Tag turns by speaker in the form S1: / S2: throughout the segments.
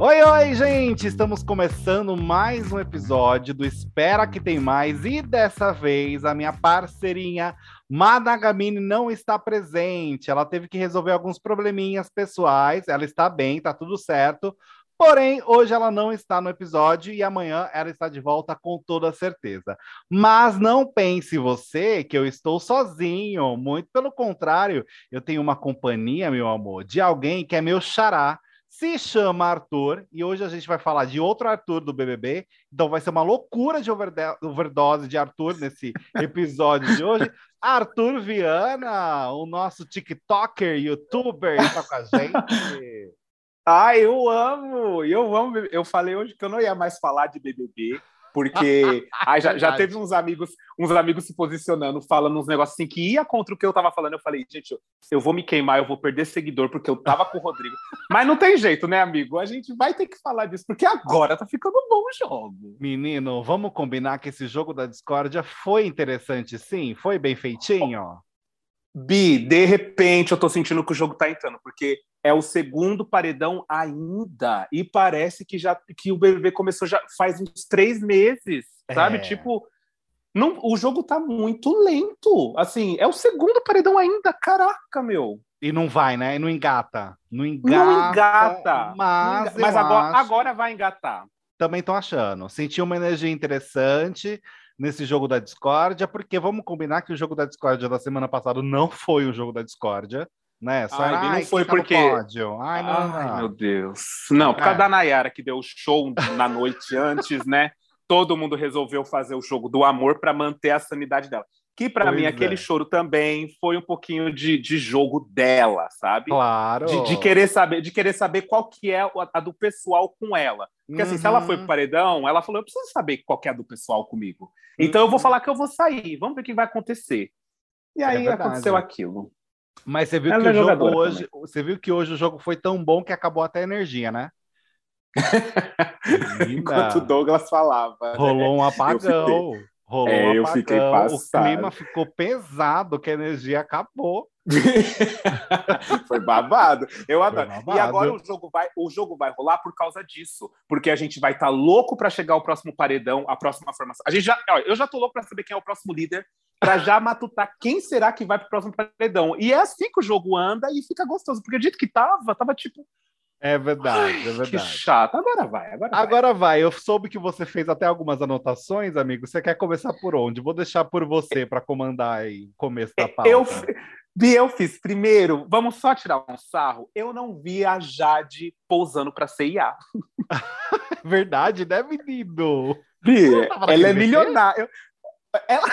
S1: Oi, oi, gente! Estamos começando mais um episódio do Espera que tem mais e dessa vez a minha parceirinha Madagamini não está presente. Ela teve que resolver alguns probleminhas pessoais. Ela está bem, tá tudo certo. Porém, hoje ela não está no episódio e amanhã ela está de volta com toda certeza. Mas não pense você que eu estou sozinho, muito pelo contrário, eu tenho uma companhia, meu amor, de alguém que é meu xará, se chama Arthur, e hoje a gente vai falar de outro Arthur do BBB, então vai ser uma loucura de overdose de Arthur nesse episódio de hoje. Arthur Viana, o nosso TikToker, YouTuber, está com a gente.
S2: Ah, eu amo! Eu amo. Eu falei hoje que eu não ia mais falar de BBB, porque já, já teve uns amigos, uns amigos se posicionando, falando uns negócios assim que ia contra o que eu tava falando. Eu falei, gente, eu, eu vou me queimar, eu vou perder seguidor porque eu tava com o Rodrigo. Mas não tem jeito, né, amigo? A gente vai ter que falar disso, porque agora tá ficando bom o jogo.
S1: Menino, vamos combinar que esse jogo da discórdia foi interessante, sim? Foi bem feitinho?
S2: Bi, de repente eu tô sentindo que o jogo tá entrando, porque é o segundo paredão ainda e parece que já que o BBB começou já faz uns três meses, sabe? É. Tipo, não, o jogo tá muito lento. Assim, é o segundo paredão ainda, caraca, meu.
S1: E não vai, né? E não engata. Não
S2: engata. Não engata. Mas, mas agora,
S1: acho...
S2: agora vai engatar.
S1: Também tô achando. Senti uma energia interessante nesse jogo da discórdia, porque vamos combinar que o jogo da discórdia da semana passada não foi o jogo da discórdia né?
S2: Só, ai, ai, não foi tá porque.
S1: Ai, não,
S2: ai, meu Deus. Não, por causa é. da Nayara que deu o show na noite antes, né? Todo mundo resolveu fazer o jogo do amor para manter a sanidade dela. Que para mim, é. aquele choro também foi um pouquinho de, de jogo dela, sabe?
S1: Claro.
S2: De, de, querer saber, de querer saber qual que é a, a do pessoal com ela. Porque uhum. assim, se ela foi pro uhum. paredão, ela falou: eu preciso saber qual que é a do pessoal comigo. Então uhum. eu vou uhum. falar que eu vou sair, vamos ver o que vai acontecer. E é aí é aconteceu aquilo.
S1: Mas você viu Ela que é o jogo hoje, também. você viu que hoje o jogo foi tão bom que acabou até a energia, né?
S2: Enquanto o Douglas falava.
S1: Né? Rolou né? um apagão. Rolou é, eu fiquei passado. O clima ficou pesado, que a energia acabou.
S2: Foi babado. Eu adoro. Babado. E agora o jogo vai, o jogo vai rolar por causa disso, porque a gente vai estar tá louco para chegar ao próximo paredão, a próxima formação. A gente já, ó, eu já tô louco para saber quem é o próximo líder, para já matutar quem será que vai para o próximo paredão. E é assim que o jogo anda e fica gostoso, porque o jeito que tava, tava tipo
S1: é verdade, Ai, é verdade. Que
S2: chato. Agora vai, agora,
S1: agora vai. vai. Eu soube que você fez até algumas anotações, amigo. Você quer começar por onde? Vou deixar por você para comandar aí o começo da pauta.
S2: Eu, eu fiz primeiro, vamos só tirar um sarro. Eu não vi a Jade pousando para CIA.
S1: verdade, né, menino?
S2: Ela é milionária. Ela.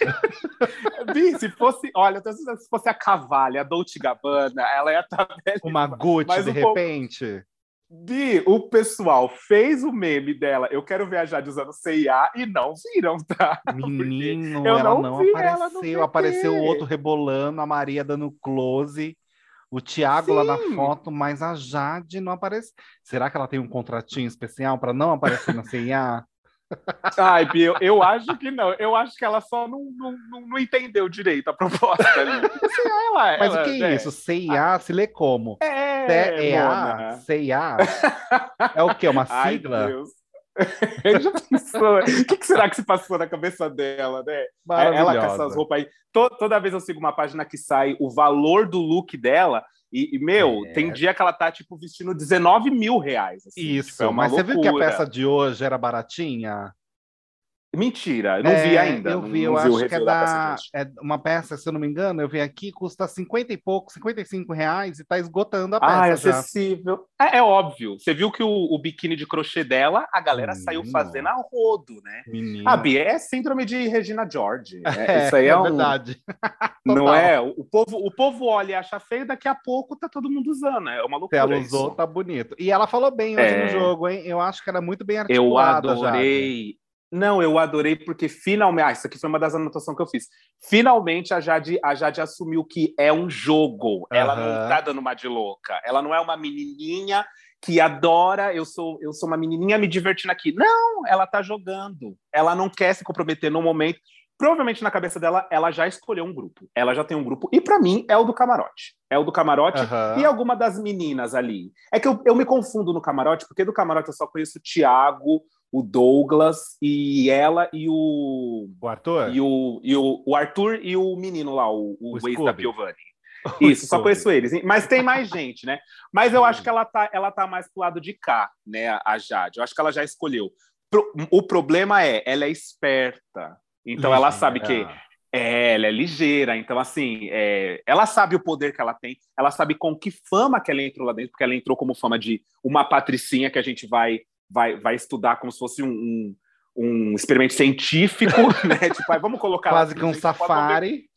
S2: Bi, se fosse, olha, se fosse a Cavalha, a Dolce Gabbana, ela ia estar tá
S1: Uma Gucci, de repente.
S2: Bi, o pessoal fez o meme dela, eu quero viajar de usando CIA e não viram, tá?
S1: Menino, ela não, não apareceu. apareceu o outro rebolando, a Maria dando close. O Thiago Sim. lá na foto, mas a Jade não aparece. Será que ela tem um contratinho especial para não aparecer na CIA?
S2: Ai, Bia, eu, eu, acho que não. Eu acho que ela só não, não, não entendeu direito a proposta ali.
S1: ela, Mas ela, o que é, é isso? CIA se lê como?
S2: É,
S1: CIA, CIA. É o que? Uma sigla? Ai, Deus.
S2: pensou? O que, que, será que se passou na cabeça dela, né? Ela com essas roupas aí. toda vez eu sigo uma página que sai o valor do look dela. E, e meu, é. tem dia que ela tá, tipo, vestindo 19 mil reais.
S1: Assim, Isso, tipo, é mas loucura. você viu que a peça de hoje era baratinha?
S2: Mentira, eu não é, vi ainda.
S1: Eu vi, eu acho que é, da, é uma peça, se eu não me engano, eu vi aqui, custa 50 e pouco, 55 reais e tá esgotando a peça.
S2: Ah, é acessível. É, é, óbvio. Você viu que o, o, biquíni de crochê dela, a galera Menino. saiu fazendo a rodo, né? Menino. A Bia é síndrome de Regina George. Né?
S1: É, Isso aí é, é um... verdade.
S2: não é? O povo, o povo olha e acha feio, daqui a pouco tá todo mundo usando. É uma loucura.
S1: Se ela usou, isso. tá bonito. E ela falou bem hoje no é. jogo, hein? Eu acho que era muito bem articulada.
S2: Eu adorei. Já. Não, eu adorei porque finalmente. Ah, isso aqui foi uma das anotações que eu fiz. Finalmente a Jade, a Jade assumiu que é um jogo. Uhum. Ela não tá dando uma de louca. Ela não é uma menininha que adora. Eu sou, eu sou uma menininha me divertindo aqui. Não, ela tá jogando. Ela não quer se comprometer no momento. provavelmente na cabeça dela, ela já escolheu um grupo. Ela já tem um grupo. E para mim, é o do camarote. É o do camarote
S1: Aham.
S2: e alguma das meninas ali. É que eu, eu me confundo no camarote, porque do camarote eu só conheço o Thiago, o Douglas e ela e o.
S1: O Arthur?
S2: E o, e o, o Arthur e o menino lá, o, o,
S1: O
S2: ex da. Piovani. Isso, só conheço eles. Mas tem mais gente, né? Mas eu acho que ela tá, ela tá mais pro lado de cá, né? a- Jade. Eu acho que ela já escolheu. Pro- O problema é, ela é esperta. Então ela sabe que
S1: Ligeira.
S2: é, ela é ligeira, então assim, é, ela sabe o poder que ela tem, ela sabe com que fama que ela entrou lá dentro, porque ela entrou como fama de uma patricinha que a gente vai, vai, vai estudar como se fosse um, um, um experimento científico, né? Tipo, aí vamos colocar
S1: Quase que um safari.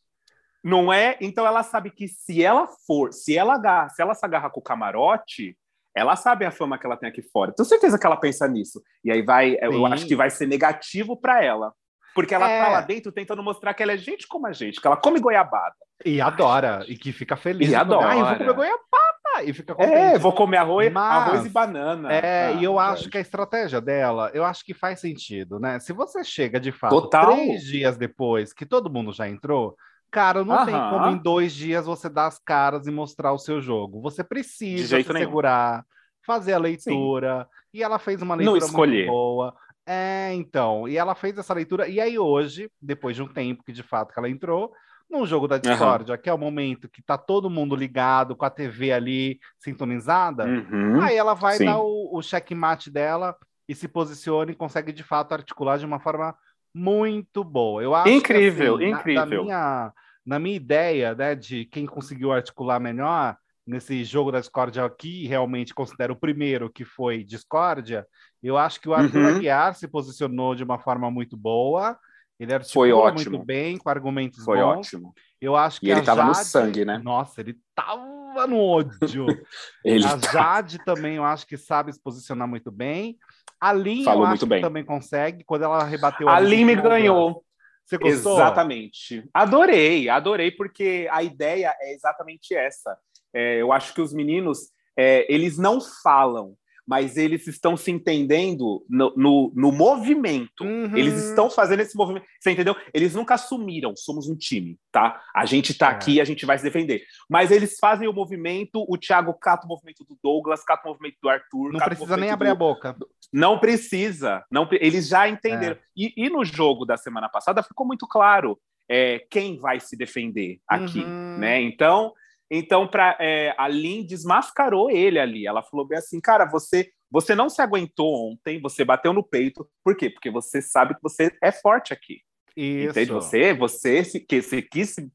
S2: Não é? Então ela sabe que se ela for, se ela agarra, se ela se agarra com o camarote, ela sabe a fama que ela tem aqui fora. Tenho certeza que ela pensa nisso. E aí vai, eu
S1: Sim.
S2: acho que vai ser negativo para ela. Porque ela
S1: É.
S2: tá lá dentro tentando mostrar que ela é gente como a gente, que ela come goiabada.
S1: E adora. E que fica feliz.
S2: E adora.
S1: Ai, eu vou comer goiabada. E fica contente.
S2: É, vou comer arroz,
S1: Mas-
S2: arroz e banana.
S1: É,
S2: Ah,
S1: e eu acho que a estratégia dela, eu acho que faz sentido, né? Se você chega de fato
S2: Total.
S1: três dias depois que todo mundo já entrou, cara, não tem
S2: Aham.
S1: como em dois dias você dar as caras e mostrar o seu jogo. Você precisa se
S2: nenhum.
S1: segurar, fazer a leitura. E ela fez uma
S2: Não
S1: leitura
S2: escolher.
S1: muito boa. É, então, e ela fez essa leitura, e aí hoje, depois de um tempo que de fato que ela entrou, num jogo da discórdia, que é o momento que tá todo mundo ligado, com a TV ali sintonizada,
S2: Uhum.
S1: Aí ela vai
S2: Sim.
S1: dar o, o checkmate dela e se posiciona e consegue de fato articular de uma forma muito boa. Eu acho
S2: Incrível,
S1: que, assim, na-
S2: incrível.
S1: Na, minha, na minha ideia, né, de quem conseguiu articular melhor nesse jogo da discórdia aqui, realmente considero o primeiro que foi discórdia, eu acho que o Arthur
S2: Uhum.
S1: Aguiar se posicionou de uma forma muito boa. Ele
S2: ótimo.
S1: muito bem, com argumentos
S2: Foi
S1: bons.
S2: ótimo.
S1: Eu acho que
S2: E ele
S1: a
S2: tava no
S1: Jade-
S2: sangue, né?
S1: Nossa, ele tava no ódio.
S2: Ele
S1: a
S2: tá-
S1: Jade também, eu acho que sabe se posicionar muito bem. A Lin,
S2: Falou
S1: eu
S2: muito
S1: acho
S2: bem.
S1: que também consegue. Quando ela rebateu
S2: A
S1: ali
S2: Lin me ganhou.
S1: Você gostou?
S2: Exatamente. Adorei, adorei, porque a ideia é exatamente essa. É, eu acho que os meninos, é, eles não falam, mas eles estão se entendendo no, no, no movimento.
S1: Uhum.
S2: Eles estão fazendo esse movimento. Você entendeu? Eles nunca assumiram, somos um time, tá? A gente tá
S1: É.
S2: aqui, a gente vai se defender. Mas eles fazem o movimento, o Thiago cata o movimento do Douglas, cata o movimento do Arthur.
S1: Não precisa nem abrir
S2: do-
S1: a boca.
S2: não precisa. Não, eles já entenderam.
S1: É.
S2: E, e no jogo da semana passada ficou muito claro é, quem vai se defender aqui,
S1: Uhum.
S2: né? Então, então para a Lin desmascarou ele ali. Ela falou bem assim, cara, você você não se aguentou ontem, você bateu no peito. Por quê? Porque você sabe que você é forte aqui.
S1: Isso.
S2: Entende? Você, você se, que, você quis se,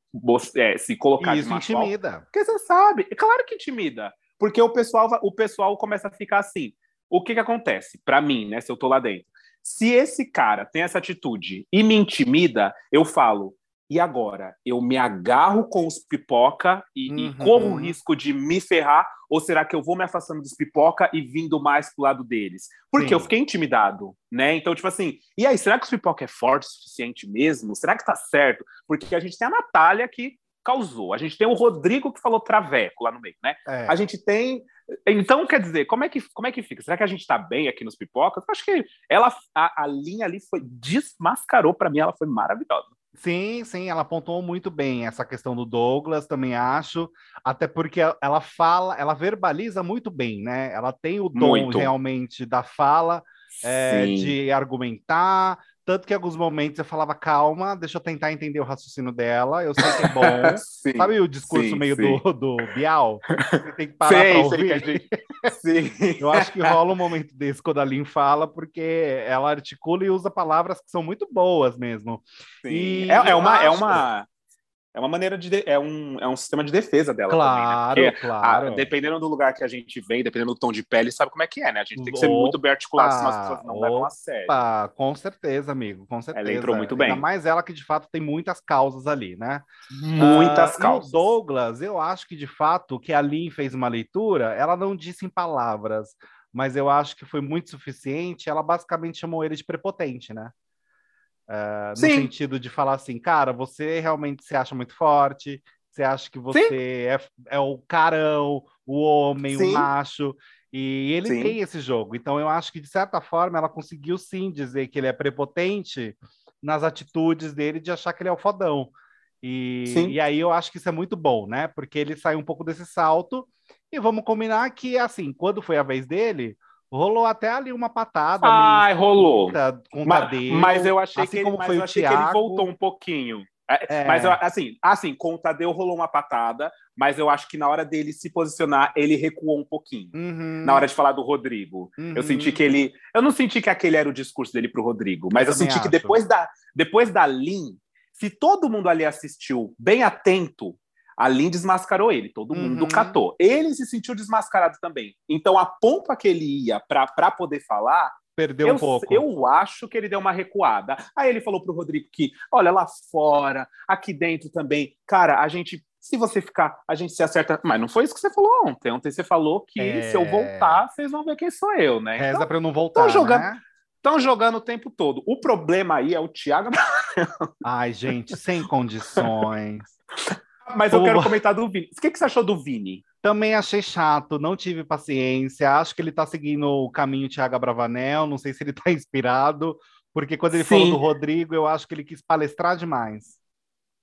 S2: é, se colocar de
S1: Isso
S2: alfa,
S1: intimida.
S2: porque você sabe, é claro que intimida, porque o pessoal, o pessoal começa a ficar assim. O que que acontece? Para mim, né, se eu tô lá dentro, se esse cara tem essa atitude e me intimida, eu falo, e agora? Eu me agarro com os pipoca e, e
S1: Uhum.
S2: corro o risco de me ferrar? Ou será que eu vou me afastando dos pipoca e vindo mais pro lado deles? Porque
S1: Sim.
S2: eu fiquei intimidado, né? Então, tipo assim, e aí, será que os pipoca é forte o suficiente mesmo? Será que tá certo? Porque a gente tem a Natália que causou, a gente tem o Rodrigo que falou traveco lá no meio, né?
S1: É.
S2: A gente tem. Então, quer dizer, como é que, como é que fica? Será que a gente tá bem aqui nos pipocas? Eu acho que ela, a, a linha ali foi desmascarou para mim, ela foi maravilhosa.
S1: Sim, sim, ela apontou muito bem essa questão do Douglas, também acho, até porque ela fala, ela verbaliza muito bem, né? Ela tem o dom
S2: Muito.
S1: realmente da fala, é, de argumentar, tanto que em alguns momentos eu falava, calma, deixa eu tentar entender o raciocínio dela, eu sei que é bom.
S2: Sim.
S1: Sabe o discurso
S2: sim,
S1: meio
S2: sim.
S1: Do, do Bial? Você tem que parar
S2: Sei,
S1: para
S2: sei
S1: ouvir.
S2: gente- Sim.
S1: Eu acho que rola um momento desse quando a Lin fala, porque ela articula e usa palavras que são muito boas mesmo.
S2: Sim.
S1: E
S2: é, é uma, é
S1: acho-
S2: uma é uma maneira de, de- é um é um sistema de defesa dela
S1: Claro,
S2: também, né?
S1: Claro.
S2: ah, dependendo do lugar que a gente vem, dependendo do tom de pele, sabe como é que é, né? A gente tem que ser
S1: Opa,
S2: muito bem articulado, senão as pessoas não levam a sério.
S1: Opa, com certeza, amigo, com certeza.
S2: entrou muito bem.
S1: Ainda mais ela que de fato tem muitas causas ali, né?
S2: Muitas
S1: Ah,
S2: causas.
S1: E o Douglas, eu acho que de fato que a Lin fez uma leitura, ela não disse em palavras, mas eu acho que foi muito suficiente. Ela basicamente chamou ele de prepotente, né? Ah, no
S2: Sim.
S1: sentido de falar assim, cara, você realmente se acha muito forte, você acha que você é, é o carão, o homem,
S2: Sim.
S1: o macho, e ele
S2: Sim.
S1: tem esse jogo. Então eu acho que de certa forma ela conseguiu sim dizer que ele é prepotente nas atitudes dele de achar que ele é o fodão. E, e aí eu acho que isso é muito bom, né? Porque ele sai um pouco desse salto. E vamos combinar que, assim, quando foi a vez dele, rolou até ali uma patada.
S2: Ai, rolou. Com mas, Tadeu, mas eu achei, assim que, ele, mas eu achei que ele voltou um pouquinho. É, é. Mas assim, assim, com o Tadeu rolou uma patada, mas eu acho que na hora dele se posicionar, ele recuou um pouquinho.
S1: Uhum.
S2: Na hora de falar do Rodrigo. Uhum. Eu senti que ele. Eu não senti que aquele era o discurso dele pro Rodrigo, mas eu, eu senti acho. que depois da, depois da Lin, se todo mundo ali assistiu bem atento, a Lin desmascarou ele, todo mundo uhum. catou. Ele se sentiu desmascarado também. Então, a pompa que ele ia para poder falar,
S1: Perdeu
S2: eu,
S1: um pouco.
S2: Eu acho que ele deu uma recuada. Aí ele falou pro Rodrigo que, olha, lá fora, aqui dentro também, cara, a gente. Se você ficar, a gente se acerta. Mas não foi isso que você falou ontem. Ontem você falou que é... se eu voltar, vocês vão ver quem sou eu, né?
S1: Reza então, pra eu não voltar.
S2: Estão jogando,
S1: né?
S2: jogando o tempo todo. O problema aí é o Thiago.
S1: Ai, gente, sem condições.
S2: Mas eu quero comentar do Vini. O que, que você achou do Vini?
S1: Também achei chato, não tive paciência. Acho que ele tá seguindo o caminho Thiago Bravanel. Não sei se ele tá inspirado, porque quando ele sim. falou do Rodrigo, eu acho que ele quis palestrar demais.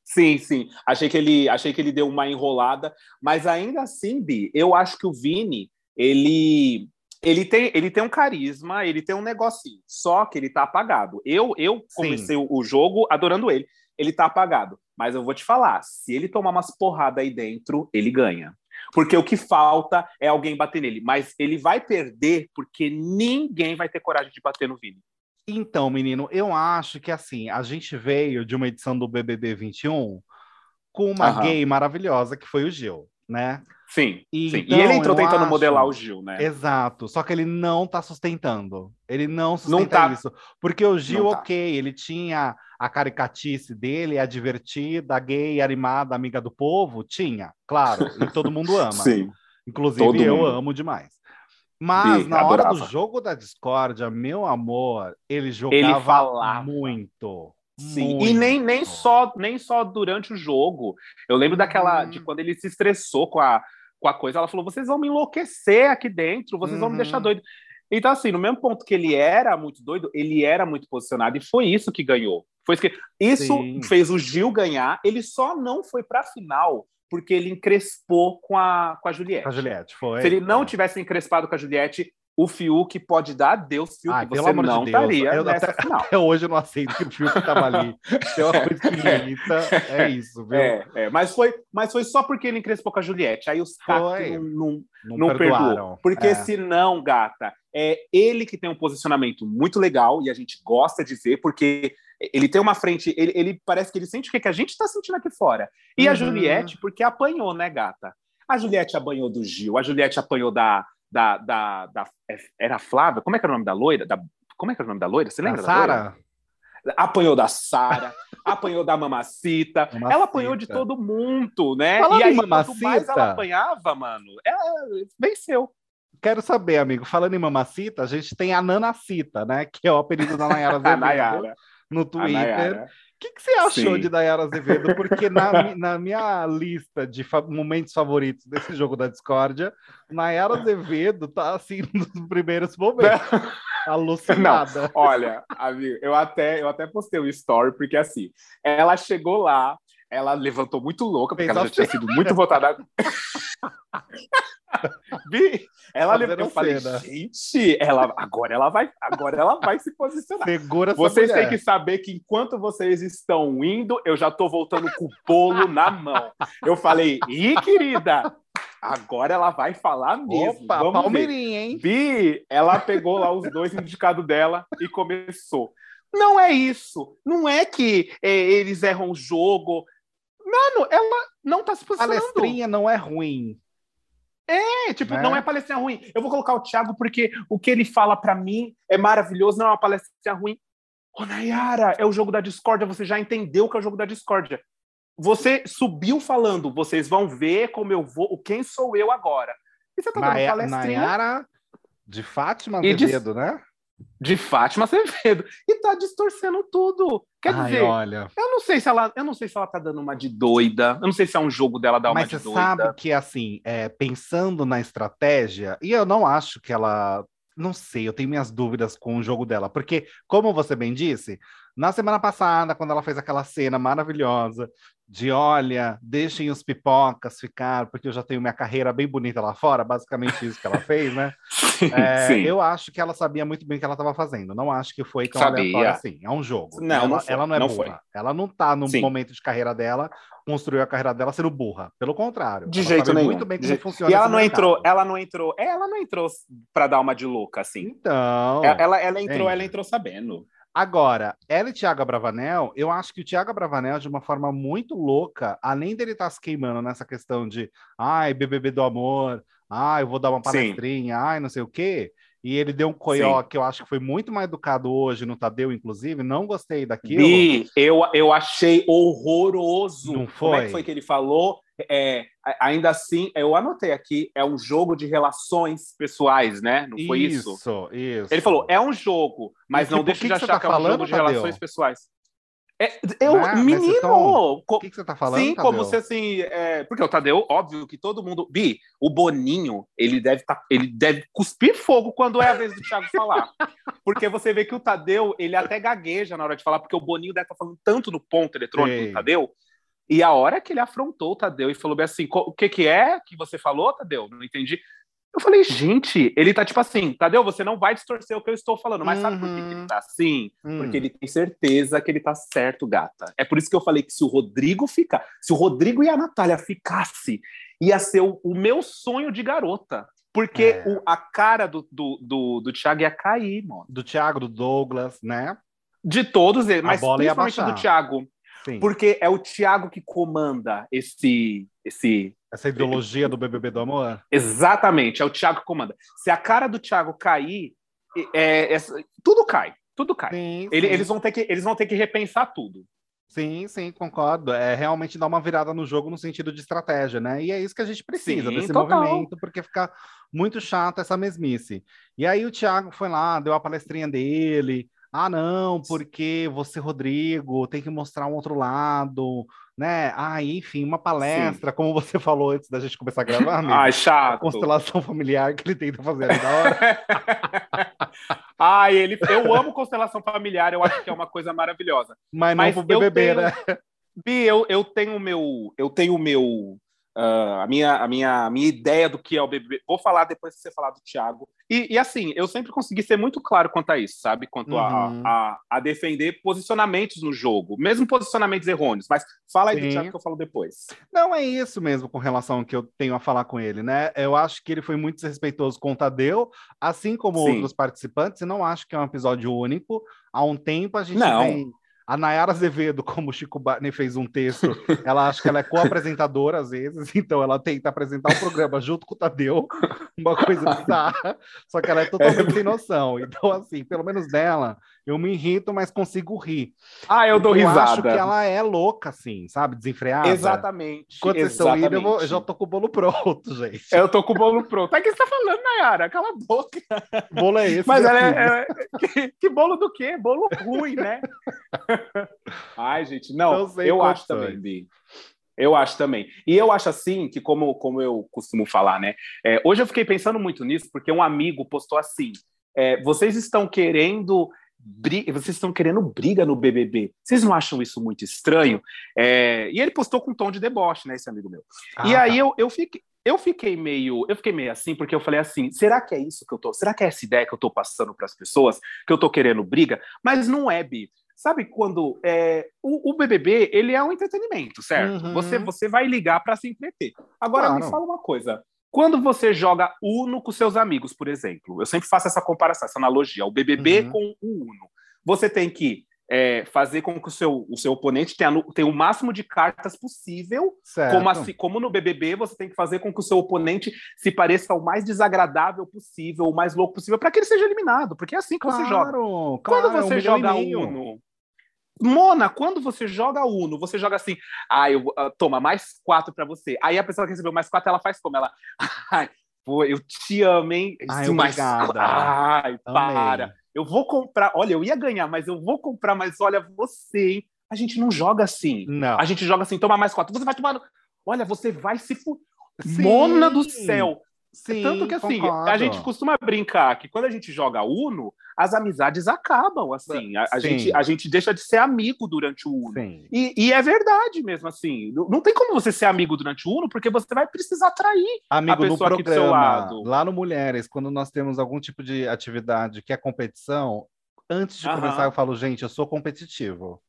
S2: Sim, sim. Achei que ele, achei que ele deu uma enrolada, mas ainda assim, Bi, eu acho que o Vini, ele ele tem, ele tem um carisma, ele tem um negocinho, só que ele tá apagado. Eu, eu comecei o jogo adorando ele. Ele tá apagado. Mas eu vou te falar, se ele tomar umas porradas aí dentro, ele ganha. Porque o que falta é alguém bater nele. Mas ele vai perder porque ninguém vai ter coragem de bater no Vini.
S1: Então, menino, eu acho que assim, a gente veio de uma edição do BBB 21 com uma uhum. gay maravilhosa que foi o Gil, né?
S2: Sim, e, sim. Então, e ele entrou tentando acho... modelar o Gil, né?
S1: Exato, só que ele não tá sustentando. Ele não sustenta não tá... isso. Porque o Gil, tá. ok, ele tinha a caricatice dele, a divertida, a gay, animada, amiga do povo? Tinha, claro, e todo mundo ama.
S2: Sim.
S1: Inclusive todo eu mundo. amo demais. Mas Sim, na hora adorava. do jogo da discórdia, meu amor, ele jogava ele falava. muito.
S2: Sim, muito. e nem, nem, só, nem só durante o jogo. Eu lembro daquela, de uhum. quando ele se estressou com a, com a coisa, ela falou: vocês vão me enlouquecer aqui dentro, vocês uhum. vão me deixar uhum. doido. Então, assim, no mesmo ponto que ele era muito doido, ele era muito posicionado, e foi isso que ganhou. Foi isso que isso fez o Gil ganhar. Ele só não foi para a final porque ele encrespou com a, com a Juliette.
S1: A Juliette, foi.
S2: Se ele não é. tivesse encrespado com a Juliette, o Fiuk pode dar Deus, Fiuk, Ai, você não de estaria eu, nessa
S1: até,
S2: final.
S1: Até hoje eu não aceito que o Fiuk estava ali. é uma coisa que me irrita, é isso, viu?
S2: É, é, mas, foi, mas foi só porque ele encrespou com a Juliette. Aí os caras não, não, não, não perdoaram. Porque é. senão, gata, é ele que tem um posicionamento muito legal e a gente gosta de ver, porque ele tem uma frente, ele, ele parece que ele sente o que, a gente está sentindo aqui fora. E uhum. a Juliette, porque apanhou, né, gata? A Juliette apanhou do Gil, a Juliette apanhou da, da, da, da era a Flávia, como é que era o nome da loira? Da, como é que era o nome da loira? Você lembra?
S1: Sara.
S2: Apanhou da Sara, apanhou da Mamacita, mamacita, ela apanhou de todo mundo, né?
S1: Falando
S2: e aí,
S1: mamacita,
S2: quanto mais ela apanhava, mano, ela venceu.
S1: Quero saber, amigo, falando em Mamacita, a gente tem a Nanacita, né? Que é o apelido da Nayara Azevedo no Twitter. O que, que, você achou Sim. de Nayara Azevedo? Porque na, na minha lista de fa momentos favoritos desse jogo da discórdia, Nayara Azevedo tá assim nos primeiros momentos. Alucinada.
S2: Não, olha, amigo, eu até, eu até postei o um story, porque assim, ela chegou lá, ela levantou muito louca, porque Fez ela já tinha sido muito votada. Bi, ela levantou, eu falei, gente, ela, agora ela vai, agora ela vai se posicionar.
S1: Segura
S2: Vocês têm que saber que enquanto vocês estão indo, eu já tô voltando com o bolo na mão. Eu falei, ih, querida, agora ela vai falar mesmo.
S1: Opa, Vamos Palmeirinha, ver. hein?
S2: Bi, ela pegou lá os dois indicados dela e começou. Não é isso. Não é que é, eles erram o jogo. Mano, ela não tá se posicionando.
S1: Palestrinha não é ruim.
S2: É, tipo, né? não é palestrinha ruim. Eu vou colocar o Thiago porque o que ele fala para mim é maravilhoso, não é uma palestrinha ruim. Ô, Nayara, é o jogo da discórdia, você já entendeu que é o jogo da discórdia. Você subiu falando, vocês vão ver como eu vou, quem sou eu agora.
S1: E você tá dando palestrinha. Nayara de Fátima Azevedo, né?
S2: De Fátima Azevedo e tá distorcendo tudo. Quer Ai, dizer,
S1: olha.
S2: eu não sei se ela, eu não sei se ela tá dando uma de doida. Eu não sei se é um jogo dela dar uma
S1: Mas
S2: de
S1: doida. Mas você sabe que assim, é, pensando na estratégia, e eu não acho que ela não sei, eu tenho minhas dúvidas com o jogo dela, porque, como você bem disse, Na semana passada, quando ela fez aquela cena maravilhosa de olha, deixem os pipocas ficar, porque eu já tenho minha carreira bem bonita lá fora, basicamente isso que ela fez, né? sim, é, sim. Eu acho que ela sabia muito bem o que ela estava fazendo. Não acho que foi tão sabia. aleatório assim. É um jogo.
S2: Não,
S1: ela
S2: não,
S1: foi, ela não é não burra. Foi. Ela não está no sim. momento de carreira dela, construiu a carreira dela sendo burra. Pelo contrário.
S2: De jeito nenhum.
S1: muito bem como funciona.
S2: E ela não mercado. entrou, ela não entrou, ela não entrou para dar uma de louca assim.
S1: Então.
S2: Ela, ela entrou, ela entrou sabendo.
S1: Agora, ela e Thiago Bravanel, eu acho que o Thiago Bravanel, de uma forma muito louca, além dele estar tá se queimando nessa questão de ai, BBB do amor, ai, eu vou dar uma palestrinha, Sim. ai, não sei o quê, e ele deu um coió Sim. que eu acho que foi muito mais educado hoje no Tadeu, inclusive, não gostei daquilo.
S2: Bi, eu, eu achei horroroso. Não foi? Como é que foi que ele falou? É, ainda assim, eu anotei aqui, é um jogo de relações pessoais, né? Não foi isso?
S1: Isso, isso.
S2: Ele falou, é um jogo, mas não deixa de achar que, tá que é um jogo de Tadeu? relações pessoais. É, eu, ah, menino!
S1: O que, que, você tá falando?
S2: Sim,
S1: Tadeu?
S2: como se assim. É, porque o Tadeu, óbvio que todo mundo. Bi, o Boninho, ele deve, tá, ele deve cuspir fogo quando é a vez do Thiago falar. Porque você vê que o Tadeu, ele até gagueja na hora de falar, porque o Boninho deve estar tá falando tanto no ponto eletrônico Sim. do Tadeu, e a hora que ele afrontou o Tadeu e falou bem assim: o que, que é que você falou, Tadeu? Não entendi. Eu falei, gente, ele tá tipo assim, Tadeu, você não vai distorcer o que eu estou falando, mas uhum. sabe por que, que, ele tá assim? Uhum. Porque ele tem certeza que ele tá certo, gata. É por isso que eu falei que se o Rodrigo ficar, se o Rodrigo e a Natália ficasse, ia ser o, o meu sonho de garota. Porque é. o, a cara do, do, do, do Thiago ia cair, mano.
S1: Do Thiago, do Douglas, né?
S2: De todos eles, mas principalmente do Thiago. Sim. Porque é o Thiago que comanda esse, esse.
S1: Essa ideologia do BBB do amor?
S2: Exatamente, é o Thiago que comanda. Se a cara do Thiago cair, é, é, tudo cai. Tudo cai. Sim, Ele, sim. Eles, vão ter que, eles vão ter que repensar tudo.
S1: Sim, sim, concordo. É realmente dar uma virada no jogo no sentido de estratégia, né? E é isso que a gente precisa sim, desse total. movimento, porque fica muito chato essa mesmice. E aí o Thiago foi lá, deu a palestrinha dele, ah, não, porque você, Rodrigo, tem que mostrar um outro lado, né? Ah, enfim, uma palestra, Sim. como você falou antes da gente começar a gravar, amigo.
S2: Ai, chato.
S1: Constelação familiar que ele tenta fazer da hora.
S2: Ai, ele, eu amo constelação familiar, eu acho que é uma coisa maravilhosa.
S1: Mas não Mas pro BBB, tenho, né?
S2: Bi, eu, eu tenho o meu, eu tenho o meu Uh, a, minha, a, minha, a minha ideia do que é o BBB. Vou falar depois que você falar do Thiago. E, e, assim, eu sempre consegui ser muito claro quanto a isso, sabe? Quanto uhum. a, a, a, defender posicionamentos no jogo, mesmo posicionamentos errôneos. Mas fala aí Sim. do Thiago que eu falo depois.
S1: Não, é isso mesmo com relação ao que eu tenho a falar com ele, né? Eu acho que ele foi muito desrespeitoso com o Tadeu, assim como Sim. outros participantes, e não acho que é um episódio único. Há um tempo a gente
S2: não.
S1: vem a Nayara Azevedo, como o Chico Barney fez um texto, ela acha que ela é co-apresentadora às vezes, então ela tenta apresentar o programa junto com o Tadeu, uma coisa bizarra, só que ela é totalmente é. sem noção. Então, assim, pelo menos dela, eu me irrito, mas consigo rir.
S2: Ah, eu dou
S1: eu
S2: risada.
S1: Eu acho que ela é louca, assim, sabe? Desenfreada.
S2: Exatamente.
S1: Quando vocês estão indo, eu, vou, eu, já tô com o bolo pronto, gente.
S2: Eu tô com o bolo pronto. É que você tá falando, Nayara? Cala a boca.
S1: Bolo é esse?
S2: Mas ela é, é que, que, bolo do quê? Bolo ruim, né? Ai, gente, não, eu acho também, Bi. Eu acho também. E eu acho assim que, como, como eu costumo falar, né? É, hoje eu fiquei pensando muito nisso, porque um amigo postou assim: é, vocês estão querendo vocês estão querendo briga no BBB. Vocês não acham isso muito estranho? É, e ele postou com um tom de deboche, né, esse amigo meu. Ah, e aí tá. eu, eu, fiquei, eu fiquei meio, eu fiquei meio assim, porque eu falei assim, será que é isso que eu tô, será que é essa ideia que eu tô passando para as pessoas, que eu tô querendo briga? Mas não é, Bi. Sabe quando é, o, o, BBB ele é um entretenimento, certo? Uhum. Você você vai ligar para se entreter. Agora claro. me fala uma coisa. Quando você joga Uno com seus amigos, por exemplo, eu sempre faço essa comparação, essa analogia, o BBB uhum. com o Uno. Você tem que é, fazer com que o seu, o seu oponente tenha, tenha o máximo de cartas possível, como, assim, como no BBB você tem que fazer com que o seu oponente se pareça o mais desagradável possível, o mais louco possível, para que ele seja eliminado, porque é assim que claro, você joga. Claro, Quando você um joga Uno, Mona, quando você joga Uno, você joga assim, ah, eu, uh, toma mais quatro para você. Aí a pessoa que recebeu mais quatro, ela faz como? Ela, ai, pô, eu te amo, hein?
S1: Ai, mais
S2: Ai, para. Eu vou comprar, olha, eu ia ganhar, mas eu vou comprar, mas olha, você, hein? A gente não joga assim.
S1: Não.
S2: A gente joga assim, toma mais quatro. Você vai tomar. Olha, você vai se. Fu... Mona do céu!
S1: Sim,
S2: Tanto que assim,
S1: concordo.
S2: a gente costuma brincar que quando a gente joga Uno, as amizades acabam, assim. A, a gente, a gente deixa de ser amigo durante o Uno. E, e é verdade mesmo, assim. Não, não tem como você ser amigo durante o Uno, porque você vai precisar atrair.
S1: Amigo,
S2: a
S1: no
S2: pessoa aqui do seu
S1: programa,
S2: lado.
S1: lá no Mulheres, quando nós temos algum tipo de atividade que é competição, antes de começar eu falo, gente, eu sou competitivo.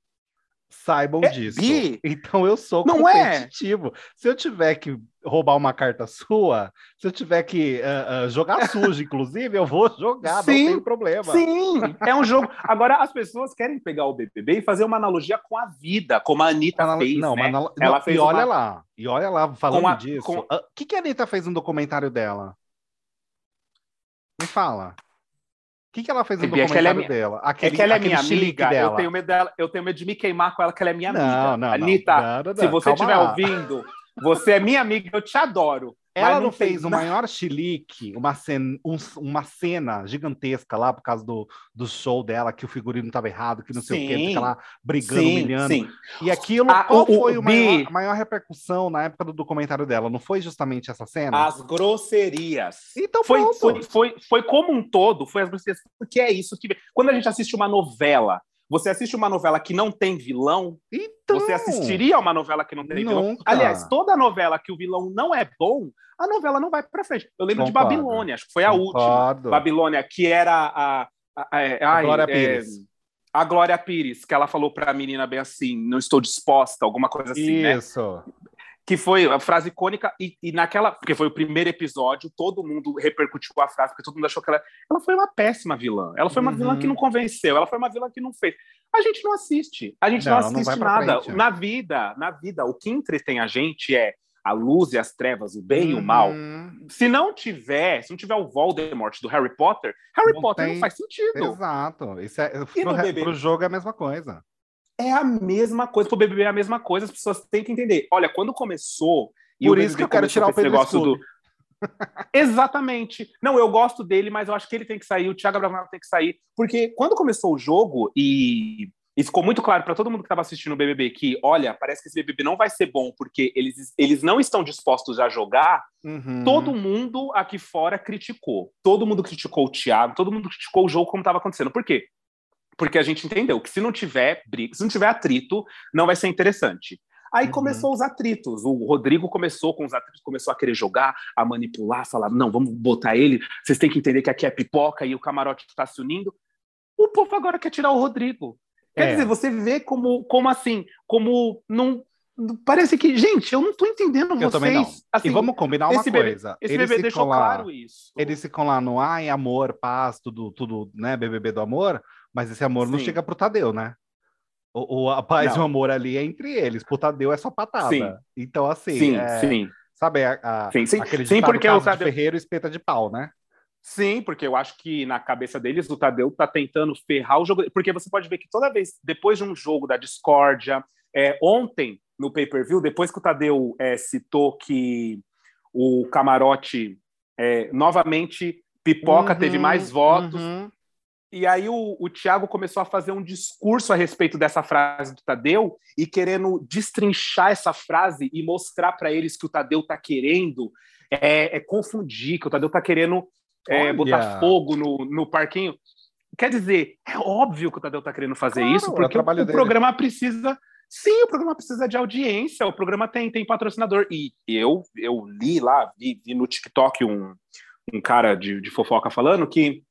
S1: Saibam
S2: É,
S1: disso. Então eu sou
S2: não é?
S1: competitivo. Se eu tiver que roubar uma carta sua, se eu tiver que ah, ah, jogar sujo, inclusive, eu vou jogar,
S2: Sim,
S1: não tem problema.
S2: Sim, é um jogo. Agora, as pessoas querem pegar o BBB e fazer uma analogia com a vida, como a Anitta
S1: Anal-
S2: fez,
S1: não,
S2: né?
S1: anal-
S2: Ela
S1: não,
S2: fez
S1: e olha
S2: uma-
S1: lá, e olha lá, falando
S2: Com a-
S1: disso.
S2: com-
S1: O que, que a Anitta fez no documentário dela? Me fala. O que, que ela fez no
S2: ela é
S1: documentário
S2: minha-
S1: dela?
S2: É
S1: Aquele,
S2: que ela é minha
S1: chilique
S2: amiga,
S1: dela.
S2: eu tenho, medo dela, eu tenho medo de me queimar com ela, que ela é minha amiga.
S1: Não, não, não.
S2: Anitta,
S1: Não, não,
S2: se você estiver ouvindo, você é minha amiga, eu te adoro.
S1: Ela não
S2: tem
S1: fez o maior chilique, uma cena, um- uma cena gigantesca lá por causa do, do show dela, que o figurino estava errado, que não sei o que,
S2: Sim.
S1: fica lá brigando,
S2: Sim,
S1: humilhando.
S2: sim.
S1: E aquilo,
S2: Ah,
S1: qual
S2: o- o-
S1: foi o
S2: Bi-
S1: maior, a maior repercussão na época do documentário dela? Não foi justamente essa cena?
S2: As grosserias.
S1: Então
S2: Foi, foi, foi, foi como um todo, foi as grosserias. Porque é isso que. Quando a gente assiste uma novela, você assiste uma novela que não tem vilão,
S1: Então,
S2: Você assistiria a uma novela que não tem vilão?
S1: Nunca.
S2: Aliás, toda novela que o vilão não é bom, a novela não vai pra frente. Eu lembro de
S1: Concordo.
S2: Babilônia, acho que foi a última.
S1: Concordo.
S2: Babilônia, que era a. a, a, é, ai,
S1: Glória
S2: é,
S1: Pires.
S2: a Glória Pires, que ela falou pra menina bem assim: não estou disposta, alguma coisa assim, né? Que foi a frase icônica, e, e naquela. Porque foi o primeiro episódio, todo mundo repercutiu a frase, porque todo mundo achou que ela. Ela foi uma péssima vilã. Ela foi uma
S1: Uhum.
S2: vilã que não convenceu, ela foi uma vilã que não fez. A gente não assiste. A gente não,
S1: Não, não
S2: assiste
S1: pra
S2: nada.
S1: frente.
S2: Na vida, na vida, o que entretém a gente é a luz e as trevas, o bem e o mal.
S1: Uhum.
S2: Se não tiver, se não tiver o Voldemort do Harry Potter, Harry
S1: Não
S2: Potter
S1: tem-
S2: não faz sentido.
S1: Exato. Isso é,
S2: E no
S1: pro,
S2: BBB?
S1: pro jogo é a mesma coisa.
S2: É a mesma coisa, pro BBB é a mesma coisa, as pessoas têm que entender. Olha, quando começou. e
S1: Por isso que eu quero tirar o Pedro
S2: negócio
S1: Scooby.
S2: Exatamente. Não, eu gosto dele, mas eu acho que ele tem que sair, o Thiago Abravanel tem que sair. Porque quando começou o jogo e, e ficou muito claro para todo mundo que estava assistindo o BBB que, olha, parece que esse BBB não vai ser bom porque eles, eles não estão dispostos a jogar,
S1: Uhum.
S2: todo mundo aqui fora criticou. Todo mundo criticou o Thiago, todo mundo criticou o jogo como estava acontecendo. Por quê? Porque a gente entendeu que se não tiver briga, se não tiver atrito, não vai ser interessante. Aí
S1: Uhum.
S2: começou os atritos. O Rodrigo começou com os atritos, começou a querer jogar, a manipular, falar: não, vamos botar ele. Vocês têm que entender que aqui é pipoca e o camarote está se unindo. O povo agora quer tirar o Rodrigo. Quer
S1: É.
S2: dizer, você vê como, como assim, como não. Parece que, gente, eu não tô entendendo
S1: Eu
S2: vocês.
S1: também não.
S2: Assim,
S1: e vamos combinar uma
S2: esse bebê-
S1: coisa.
S2: esse
S1: eles
S2: bebê deixou
S1: lá,
S2: claro isso.
S1: Eles ficam lá no ai, amor, paz, tudo, tudo, né? BBB do amor, mas esse amor não
S2: Sim.
S1: chega pro Tadeu, né? O, o- a paz e o
S2: Não.
S1: amor ali é entre eles. Pro Tadeu é só patada.
S2: Sim.
S1: Então, assim,
S2: sim,
S1: é,
S2: sim.
S1: sabe a, a-
S2: Sim, sim.
S1: aquele
S2: Sim, porque o
S1: de
S2: Tadeu-
S1: ferreiro espeta de pau, né?
S2: Sim, porque eu acho que na cabeça deles o Tadeu tá tentando ferrar o jogo. Porque você pode ver que toda vez, depois de um jogo da discórdia, é, ontem, no pay-per-view, depois que o Tadeu é, citou que o camarote é, novamente pipoca
S1: Uhum,
S2: teve mais votos.
S1: uhum.
S2: E aí o, o Thiago começou a fazer um discurso a respeito dessa frase do Tadeu e querendo destrinchar essa frase e mostrar para eles que o Tadeu tá querendo é, é confundir, que o Tadeu tá querendo é, botar fogo no, no parquinho. Quer dizer, é óbvio que o Tadeu tá querendo fazer
S1: Claro,
S2: isso,
S1: é
S2: porque o, o programa precisa. Sim, o programa precisa de audiência, o programa tem, tem patrocinador. E eu, eu li lá, vi, vi no TikTok um, um cara de, de fofoca falando que